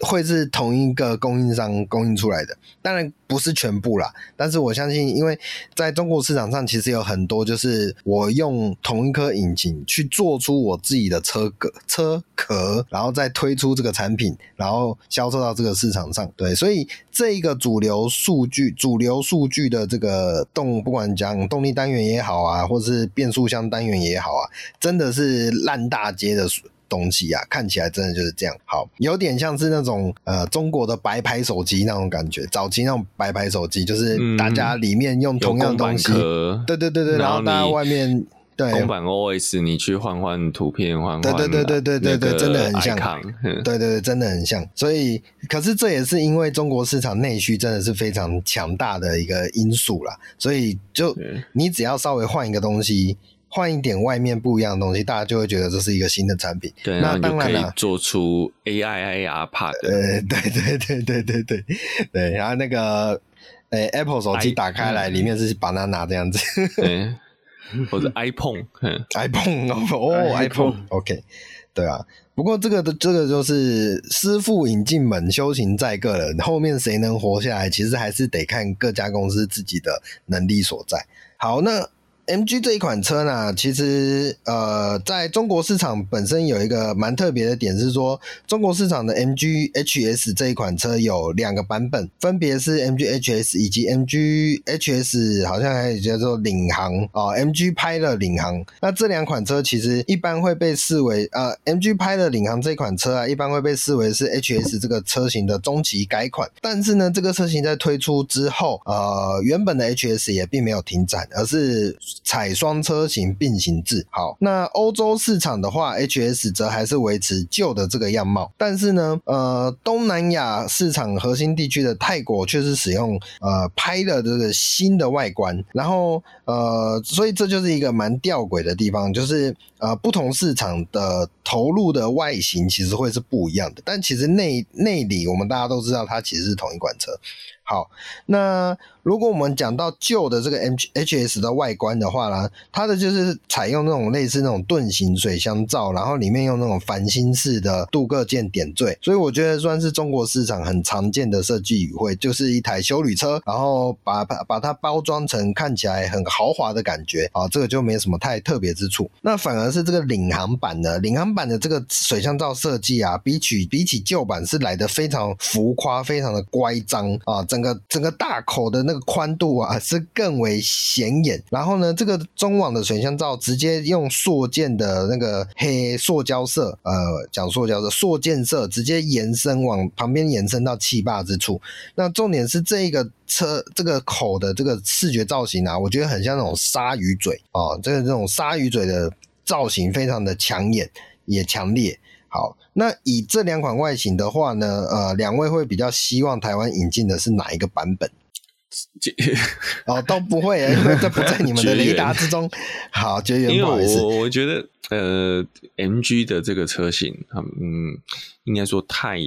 会是同一个供应商供应出来的，当然不是全部啦。但是我相信，因为在中国市场上，其实有很多就是我用同一颗引擎去做出我自己的车壳、车壳，然后再推出这个产品，然后销售到这个市场上。对，所以这一个主流数据、主流数据的这个动，不管讲动力单元也好啊，或者是变速箱单元也好啊，真的是烂大街的。东西啊，看起来真的就是这样。好，有点像是那种呃中国的白牌手机那种感觉。早期那种白牌手机，就是大家里面用同样的东西，嗯、对对对对，然后大家外面对公版 OS，你去换换图片，换换对对对对对对对，真的很像，对对对，真的很像。所以，可是这也是因为中国市场内需真的是非常强大的一个因素啦。所以，就你只要稍微换一个东西。换一点外面不一样的东西，大家就会觉得这是一个新的产品。对，那当然了，做出 AI AR part。呃，对对对对对对对。然后那个诶、欸、Apple 手机打开来，里面是 banana 这样子，对，或者 iPhone，iPhone 哦，iPhone，OK，对啊。不过这个的这个就是师傅引进门，修行在个人，后面谁能活下来，其实还是得看各家公司自己的能力所在。好，那。MG 这一款车呢，其实呃，在中国市场本身有一个蛮特别的点是说，中国市场的 MG HS 这一款车有两个版本，分别是 MG HS 以及 MG HS，好像还有叫做领航啊、哦，MG Pilot 领航。那这两款车其实一般会被视为呃，MG Pilot 领航这款车啊，一般会被视为是 HS 这个车型的中期改款。但是呢，这个车型在推出之后，呃，原本的 HS 也并没有停产，而是采双车型并行制，好，那欧洲市场的话，HS 则还是维持旧的这个样貌，但是呢，呃，东南亚市场核心地区的泰国却是使用呃拍了这个新的外观，然后呃，所以这就是一个蛮吊诡的地方，就是呃不同市场的投入的外形其实会是不一样的，但其实内内里我们大家都知道，它其实是同一款车。好，那如果我们讲到旧的这个 M H S 的外观的话呢，它的就是采用那种类似那种盾形水箱罩，然后里面用那种繁星式的镀铬件点缀，所以我觉得算是中国市场很常见的设计语汇，就是一台修旅车，然后把把把它包装成看起来很豪华的感觉啊，这个就没什么太特别之处。那反而是这个领航版的领航版的这个水箱罩设计啊，比起比起旧版是来得非常浮夸，非常的乖张啊。整个整个大口的那个宽度啊，是更为显眼。然后呢，这个中网的水箱罩直接用塑件的那个黑塑胶色，呃，讲塑胶色，塑件色直接延伸往旁边延伸到气坝之处。那重点是这个车这个口的这个视觉造型啊，我觉得很像那种鲨鱼嘴啊，这个这种鲨鱼嘴的造型非常的抢眼也强烈。好，那以这两款外形的话呢，呃，两位会比较希望台湾引进的是哪一个版本？哦，都不会，因为这不在你们的 雷达之中。好，绝缘，不好意思。我我觉得，呃，MG 的这个车型，嗯，应该说太。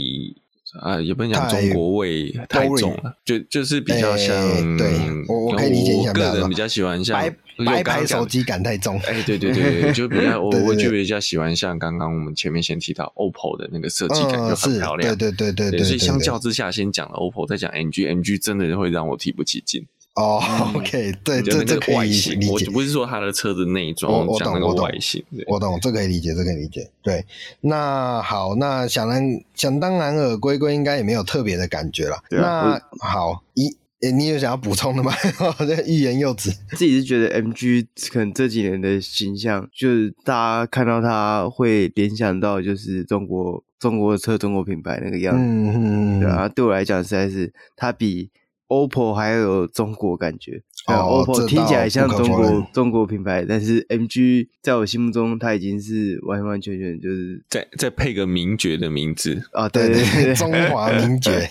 啊，也不能讲中国味太重了，就就是比较像，欸、对，我我可以理解一下，个人比较喜欢像白白牌手机感太重，哎、欸，对对对，就比较 我我就比较喜欢像刚刚我们前面先提到 OPPO 的那个设计感就很漂亮，对对对对对，所以相较之下，先讲了 OPPO，再讲 NGMG，真的会让我提不起劲。哦、oh,，OK，对，这这可以理解。我不是说它的车子内装，我讲那个外形，我懂，这可以理解，这可以理解。对，那好，那想当想当然尔，龟龟应该也没有特别的感觉了。啊、那好，一，你有想要补充的吗？欲言又止。自己是觉得 MG 可能这几年的形象，就是大家看到它会联想到就是中国中国车、中国品牌那个样子。嗯嗯对啊，对我来讲，实在是它比。OPPO 还有中国感觉，哦，OPPO 听起来像中国中国品牌，但是 MG 在我心目中，它已经是完完全全就是再再配个名爵的名字。啊，对对对，中华名爵，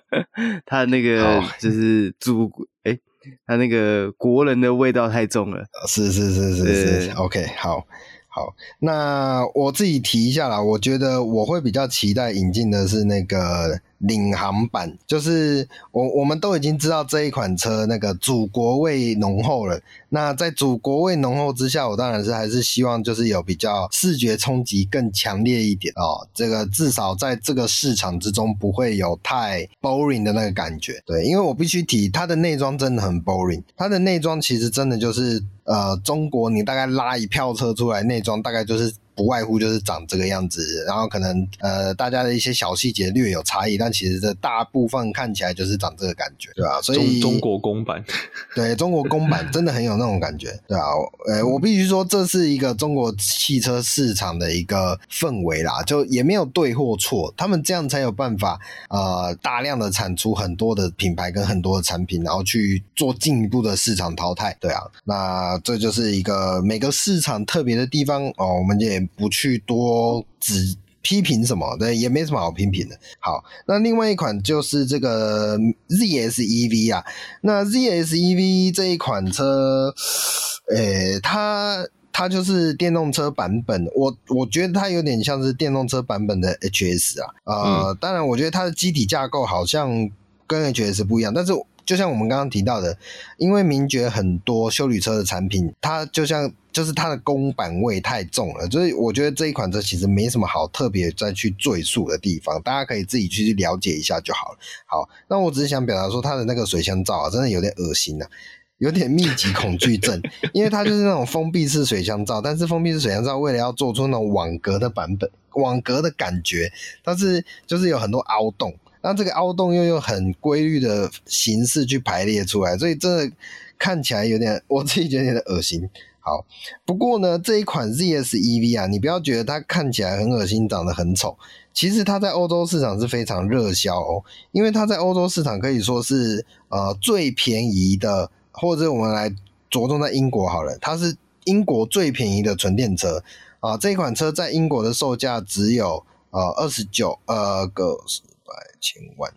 它那个就是祖哎，他那个国人的味道太重了，是是是是是，OK，好。好，那我自己提一下啦。我觉得我会比较期待引进的是那个领航版，就是我我们都已经知道这一款车那个祖国味浓厚了。那在祖国味浓厚之下，我当然是还是希望就是有比较视觉冲击更强烈一点哦。这个至少在这个市场之中不会有太 boring 的那个感觉。对，因为我必须提它的内装真的很 boring，它的内装其实真的就是。呃，中国你大概拉一票车出来，内装大概就是。不外乎就是长这个样子，然后可能呃大家的一些小细节略有差异，但其实这大部分看起来就是长这个感觉，对吧？所以中，中国公版，对中国公版真的很有那种感觉，对啊？呃，我必须说这是一个中国汽车市场的一个氛围啦，就也没有对或错，他们这样才有办法呃大量的产出很多的品牌跟很多的产品，然后去做进一步的市场淘汰，对啊，那这就是一个每个市场特别的地方哦，我们也。不去多指批评什么，对，也没什么好批评的。好，那另外一款就是这个 ZS EV 啊，那 ZS EV 这一款车，诶、欸，它它就是电动车版本，我我觉得它有点像是电动车版本的 HS 啊，呃，嗯、当然我觉得它的机体架构好像跟 HS 不一样，但是。就像我们刚刚提到的，因为名爵很多修理车的产品，它就像就是它的公版味太重了，所以我觉得这一款车其实没什么好特别再去赘述的地方，大家可以自己去了解一下就好了。好，那我只是想表达说，它的那个水箱罩啊，真的有点恶心啊。有点密集恐惧症，因为它就是那种封闭式水箱罩，但是封闭式水箱罩为了要做出那种网格的版本，网格的感觉，但是就是有很多凹洞，那这个凹洞又用很规律的形式去排列出来，所以真的看起来有点，我自己觉得有点恶心。好，不过呢，这一款 ZS EV 啊，你不要觉得它看起来很恶心，长得很丑，其实它在欧洲市场是非常热销哦，因为它在欧洲市场可以说是呃最便宜的。或者我们来着重在英国好了，它是英国最便宜的纯电车啊。这款车在英国的售价只有呃二十九呃个百千万，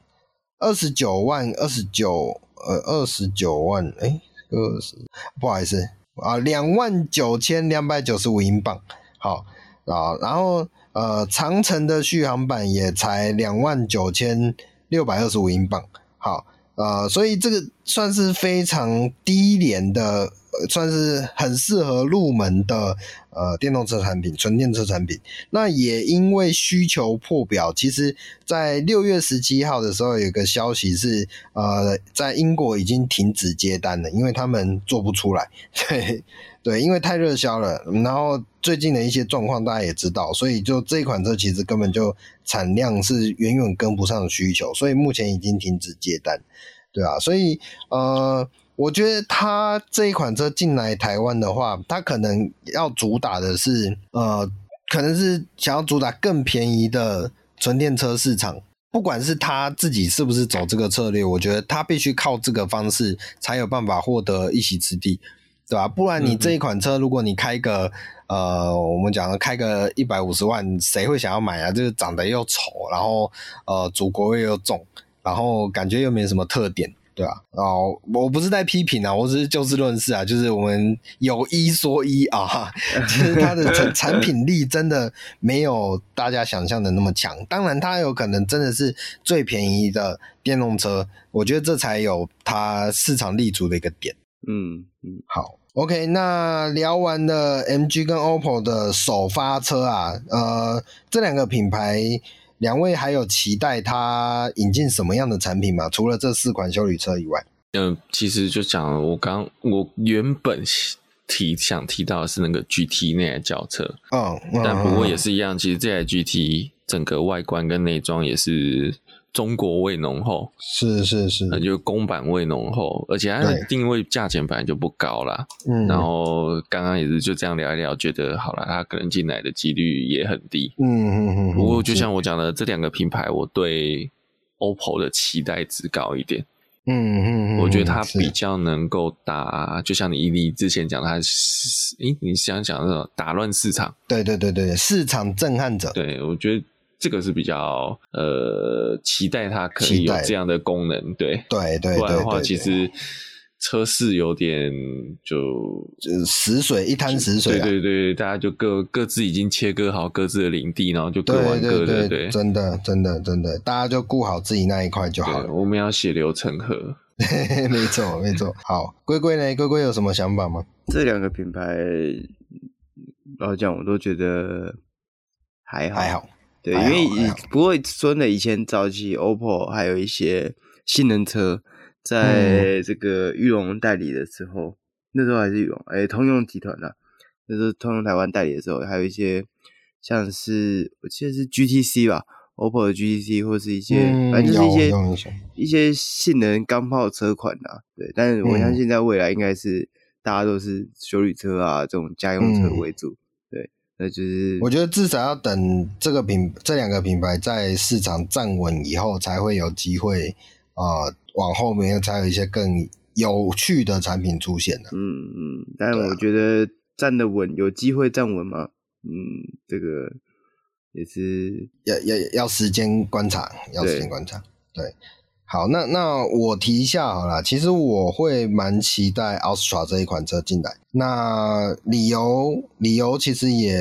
二十九万二十九呃二十九万哎二十不好意思啊两万九千两百九十五英镑好啊，然后呃长程的续航版也才两万九千六百二十五英镑好。呃，所以这个算是非常低廉的，算是很适合入门的呃电动车产品，纯电车产品。那也因为需求破表，其实在六月十七号的时候，有个消息是，呃，在英国已经停止接单了，因为他们做不出来。对。对，因为太热销了，然后最近的一些状况大家也知道，所以就这款车其实根本就产量是远远跟不上需求，所以目前已经停止接单，对啊，所以呃，我觉得它这一款车进来台湾的话，它可能要主打的是呃，可能是想要主打更便宜的纯电车市场，不管是他自己是不是走这个策略，我觉得他必须靠这个方式才有办法获得一席之地。对吧？不然你这一款车，如果你开个、嗯、呃，我们讲的开个一百五十万，谁会想要买啊？就是长得又丑，然后呃，祖国味又重，然后感觉又没什么特点，对啊？哦，我不是在批评啊，我只是就事论事啊，就是我们有一说一啊，其实它的产 产品力真的没有大家想象的那么强。当然，它有可能真的是最便宜的电动车，我觉得这才有它市场立足的一个点。嗯嗯，好，OK，那聊完了 MG 跟 OPPO 的首发车啊，呃，这两个品牌，两位还有期待它引进什么样的产品吗？除了这四款修理车以外，嗯、呃，其实就讲我刚我原本提想提到的是那个 GT 那台轿车，嗯，但不过也是一样，其实这台 GT 整个外观跟内装也是。中国味浓厚，是是是，那就公版味浓厚，而且它的定位价钱本来就不高啦。嗯，然后刚刚也是就这样聊一聊，觉得好了，它可能进来的几率也很低。嗯嗯嗯。不过就像我讲的，这两个品牌，我对 OPPO 的期待值高一点。嗯嗯嗯，我觉得它比较能够打，就像你你之前讲，它是，诶，你想讲那种打乱市场？对对对对，市场震撼者。对，我觉得。这个是比较呃期待它可以有这样的功能，对对对，不然的话其实车市有点就就死水一滩死水，对对对，大家就各各自已经切割好各自的领地，然后就各玩各的，对，真的真的真的，大家就顾好自己那一块就好了。我们要血流成河，没 错没错。好，龟龟呢？龟龟有什么想法吗？这两个品牌老实讲，我都觉得还好还好。对，因为以不过真的，以前早期 OPPO 还有一些性能车，在这个裕隆代理的时候，嗯、那时候还是裕隆，哎，通用集团的，那时候通用台湾代理的时候，还有一些像是我记得是 GTC 吧，OPPO 的 GTC 或是一些，嗯、反正就是一些一些性能钢炮车款的，对。但是我相信在未来应该是大家都是修理车啊这种家用车为主。就是我觉得至少要等这个品这两个品牌在市场站稳以后，才会有机会啊、呃，往后面才有一些更有趣的产品出现的。嗯嗯，但我觉得站得稳，有机会站稳吗？嗯，这个也是要要要时间观察，要时间观察，对。好，那那我提一下好了。其实我会蛮期待 Austra 这一款车进来。那理由理由其实也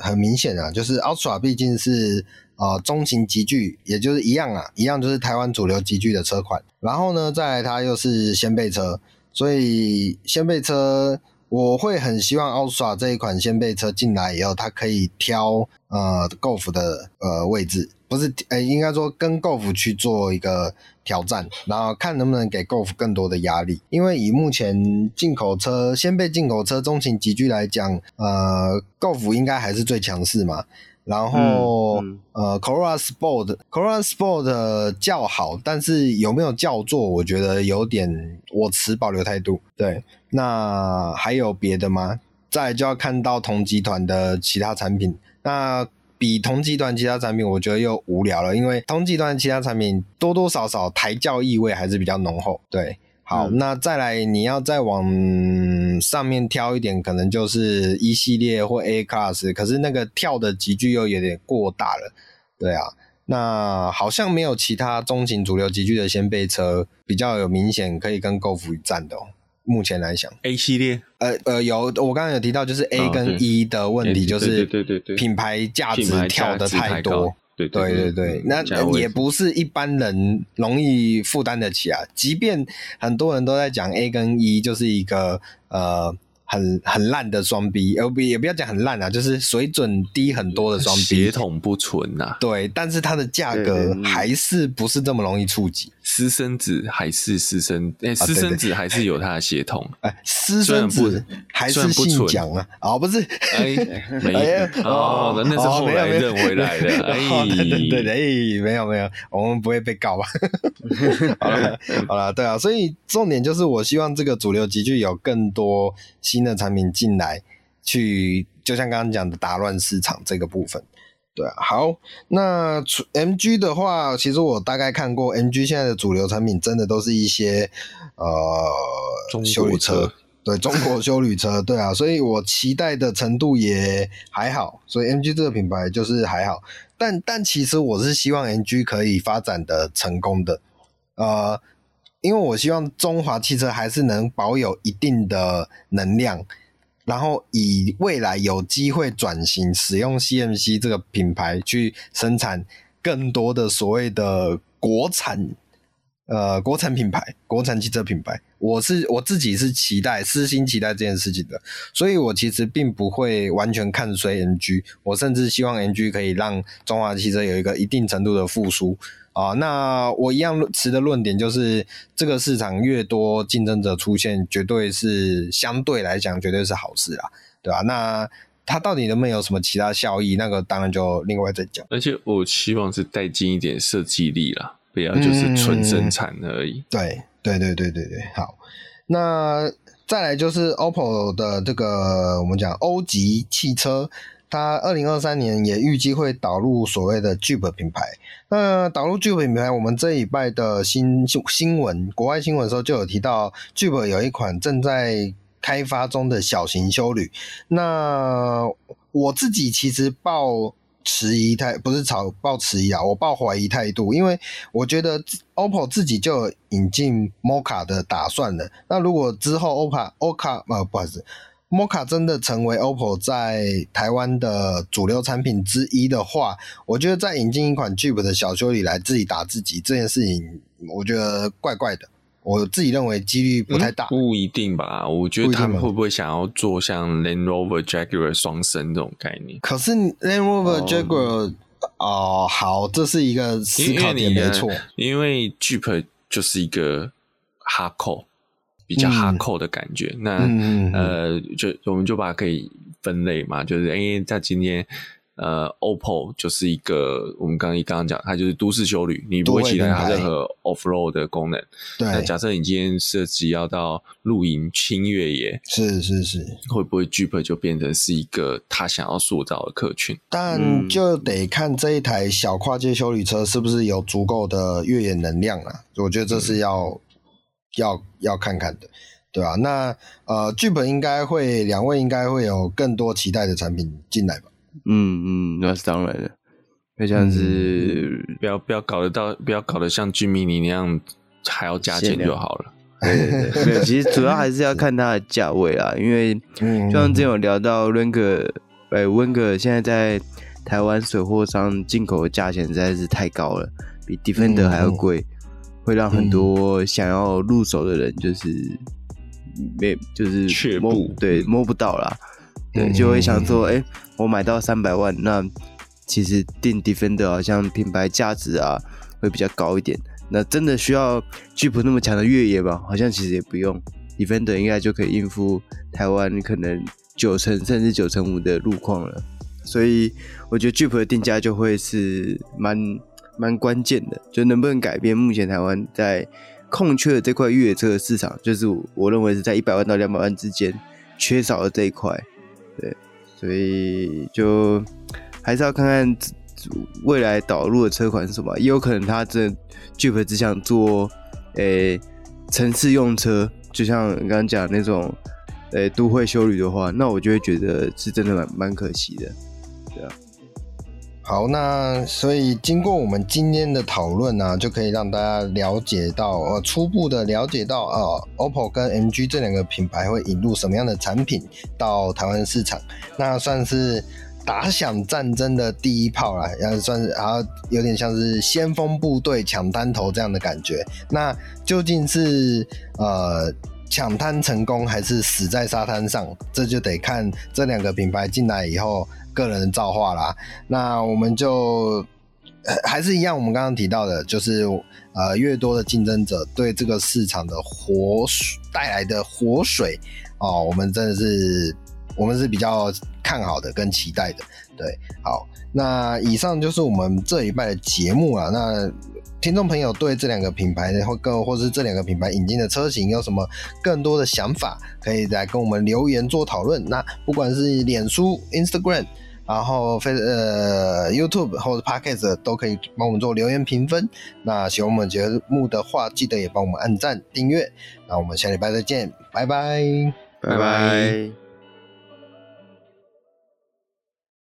很明显啊，就是 Austra 毕竟是呃中型级距，也就是一样啊，一样就是台湾主流级距的车款。然后呢，再来它又是掀背车，所以掀背车我会很希望 Austra 这一款掀背车进来以后，它可以挑呃 Golf 的呃位置。不是，呃，应该说跟 Golf 去做一个挑战，然后看能不能给 Golf 更多的压力。因为以目前进口车、掀背进口车中型级距来讲，呃，Golf 应该还是最强势嘛。然后，嗯嗯、呃，Corolla Sport，Corolla Sport 较好，但是有没有叫座，我觉得有点我持保留态度。对，那还有别的吗？再来就要看到同集团的其他产品。那比同集团其他产品，我觉得又无聊了，因为同集团其他产品多多少少抬轿意味还是比较浓厚。对，好，嗯、那再来你要再往上面挑一点，可能就是 E 系列或 A Class，可是那个跳的级距又有点过大了。对啊，那好像没有其他中型主流级距的掀背车比较有明显可以跟 Golf 一战的哦。目前来讲，A 系列，呃呃，有我刚刚有提到，就是 A 跟 E 的问题，就是对对对，品牌价值跳的太多，对对对对，那也不是一般人容易负担得起啊。即便很多人都在讲 A 跟 E，就是一个呃。很很烂的双 B，呃不也不要讲很烂啊，就是水准低很多的双 B，血统不纯呐、啊。对，但是它的价格还是不是这么容易触及。私生子还是私生，哎、欸，私生子还是有它的血统。哎、啊，私生子还是姓蒋啊？哦，不是，哎，没 有哦，那是后来认回来的。哎，对对对，没有没有，我们不会被告吧？好了好了，对啊，所以重点就是，我希望这个主流级距有更多。新的产品进来，去就像刚刚讲的打乱市场这个部分，对啊。好，那 MG 的话，其实我大概看过，MG 现在的主流产品真的都是一些呃修旅车，对中国修旅车，对啊。所以我期待的程度也还好，所以 MG 这个品牌就是还好。但但其实我是希望 MG 可以发展的成功的，呃。因为我希望中华汽车还是能保有一定的能量，然后以未来有机会转型使用 CMC 这个品牌去生产更多的所谓的国产，呃，国产品牌、国产汽车品牌，我是我自己是期待、私心期待这件事情的，所以我其实并不会完全看衰 N G，我甚至希望 N G 可以让中华汽车有一个一定程度的复苏。啊，那我一样持的论点就是，这个市场越多竞争者出现，绝对是相对来讲绝对是好事啦，对吧？那它到底能不能有什么其他效益？那个当然就另外再讲。而且我希望是带进一点设计力啦，不要就是纯生产而已。嗯、对对对对对对，好。那再来就是 OPPO 的这个我们讲欧级汽车。它二零二三年也预计会导入所谓的 Jeep 品牌。那导入 Jeep 品牌，我们这一拜的新新闻，国外新闻的时候就有提到，Jeep 有一款正在开发中的小型休旅。那我自己其实抱迟疑态，不是炒抱迟疑啊，我抱怀疑态度，因为我觉得 OPPO 自己就引进 Mocha 的打算了。那如果之后 OPPO Oka 呃，不好意思。Mocha 真的成为 OPPO 在台湾的主流产品之一的话，我觉得在引进一款 Jeep 的小修理来自己打自己这件事情，我觉得怪怪的。我自己认为几率不太大。嗯，不一定吧？我觉得他们会不会想要做像 Land Rover Jaguar 双生这种概念？可是 Land Rover Jaguar 哦，好，这是一个思考点，没错。因为 Jeep 就是一个 Hardcore。比较哈扣的感觉，嗯、那、嗯、呃，就我们就把它可以分类嘛，就是因为在今天，呃，OPPO 就是一个我们刚刚刚刚讲，它就是都市修旅，你不会期待它任何 off road 的功能。对，那假设你今天设计要到露营、轻越野，是是是，会不会 Jeep 就变成是一个他想要塑造的客群？但就得看这一台小跨界修旅车是不是有足够的越野能量啊？我觉得这是要。嗯要要看看的，对吧？那呃，剧本应该会，两位应该会有更多期待的产品进来吧？嗯嗯，那是当然的。就像是、嗯、不要不要搞得到，不要搞得像 G Mini 那样还要加钱就好了。对对对，对，其实主要还是要看它的价位啊，因为就像之前有聊到 Ranger，呃，温格现在在台湾水货商进口的价钱实在是太高了，比 Defender 还要贵，嗯、会让很多想要入手的人就是没就是摸不对摸不到啦，对，就会想说，哎、欸，我买到三百万，那其实定 Defender 好像品牌价值啊会比较高一点。那真的需要 Jeep 那么强的越野吗？好像其实也不用，Defender 应该就可以应付台湾可能九成甚至九成五的路况了。所以我觉得 Jeep 的定价就会是蛮蛮关键的，就能不能改变目前台湾在空缺的这块越野车的市场，就是我认为是在一百万到两百万之间缺少的这一块。对，所以就还是要看看。未来导入的车款是什么？也有可能他这 Jeep 只想做，诶、城市用车，就像你刚刚讲那种，诶、都会修旅的话，那我就会觉得是真的蛮蛮可惜的，好，那所以经过我们今天的讨论呢，就可以让大家了解到，呃，初步的了解到，呃，OPPO 跟 MG 这两个品牌会引入什么样的产品到台湾市场，那算是。打响战争的第一炮啦，要算是啊，有点像是先锋部队抢滩头这样的感觉。那究竟是呃抢滩成功，还是死在沙滩上？这就得看这两个品牌进来以后个人造化啦。那我们就还是一样，我们刚刚提到的，就是呃越多的竞争者对这个市场的活水带来的活水哦，我们真的是。我们是比较看好的跟期待的，对，好，那以上就是我们这一拜的节目啊。那听众朋友对这两个品牌或更或是这两个品牌引进的车型有什么更多的想法，可以来跟我们留言做讨论。那不管是脸书、Instagram，然后非呃 YouTube 或者 Podcast 都可以帮我们做留言评分。那喜欢我们节目的话，记得也帮我们按赞订阅。那我们下礼拜再见，拜拜，拜拜。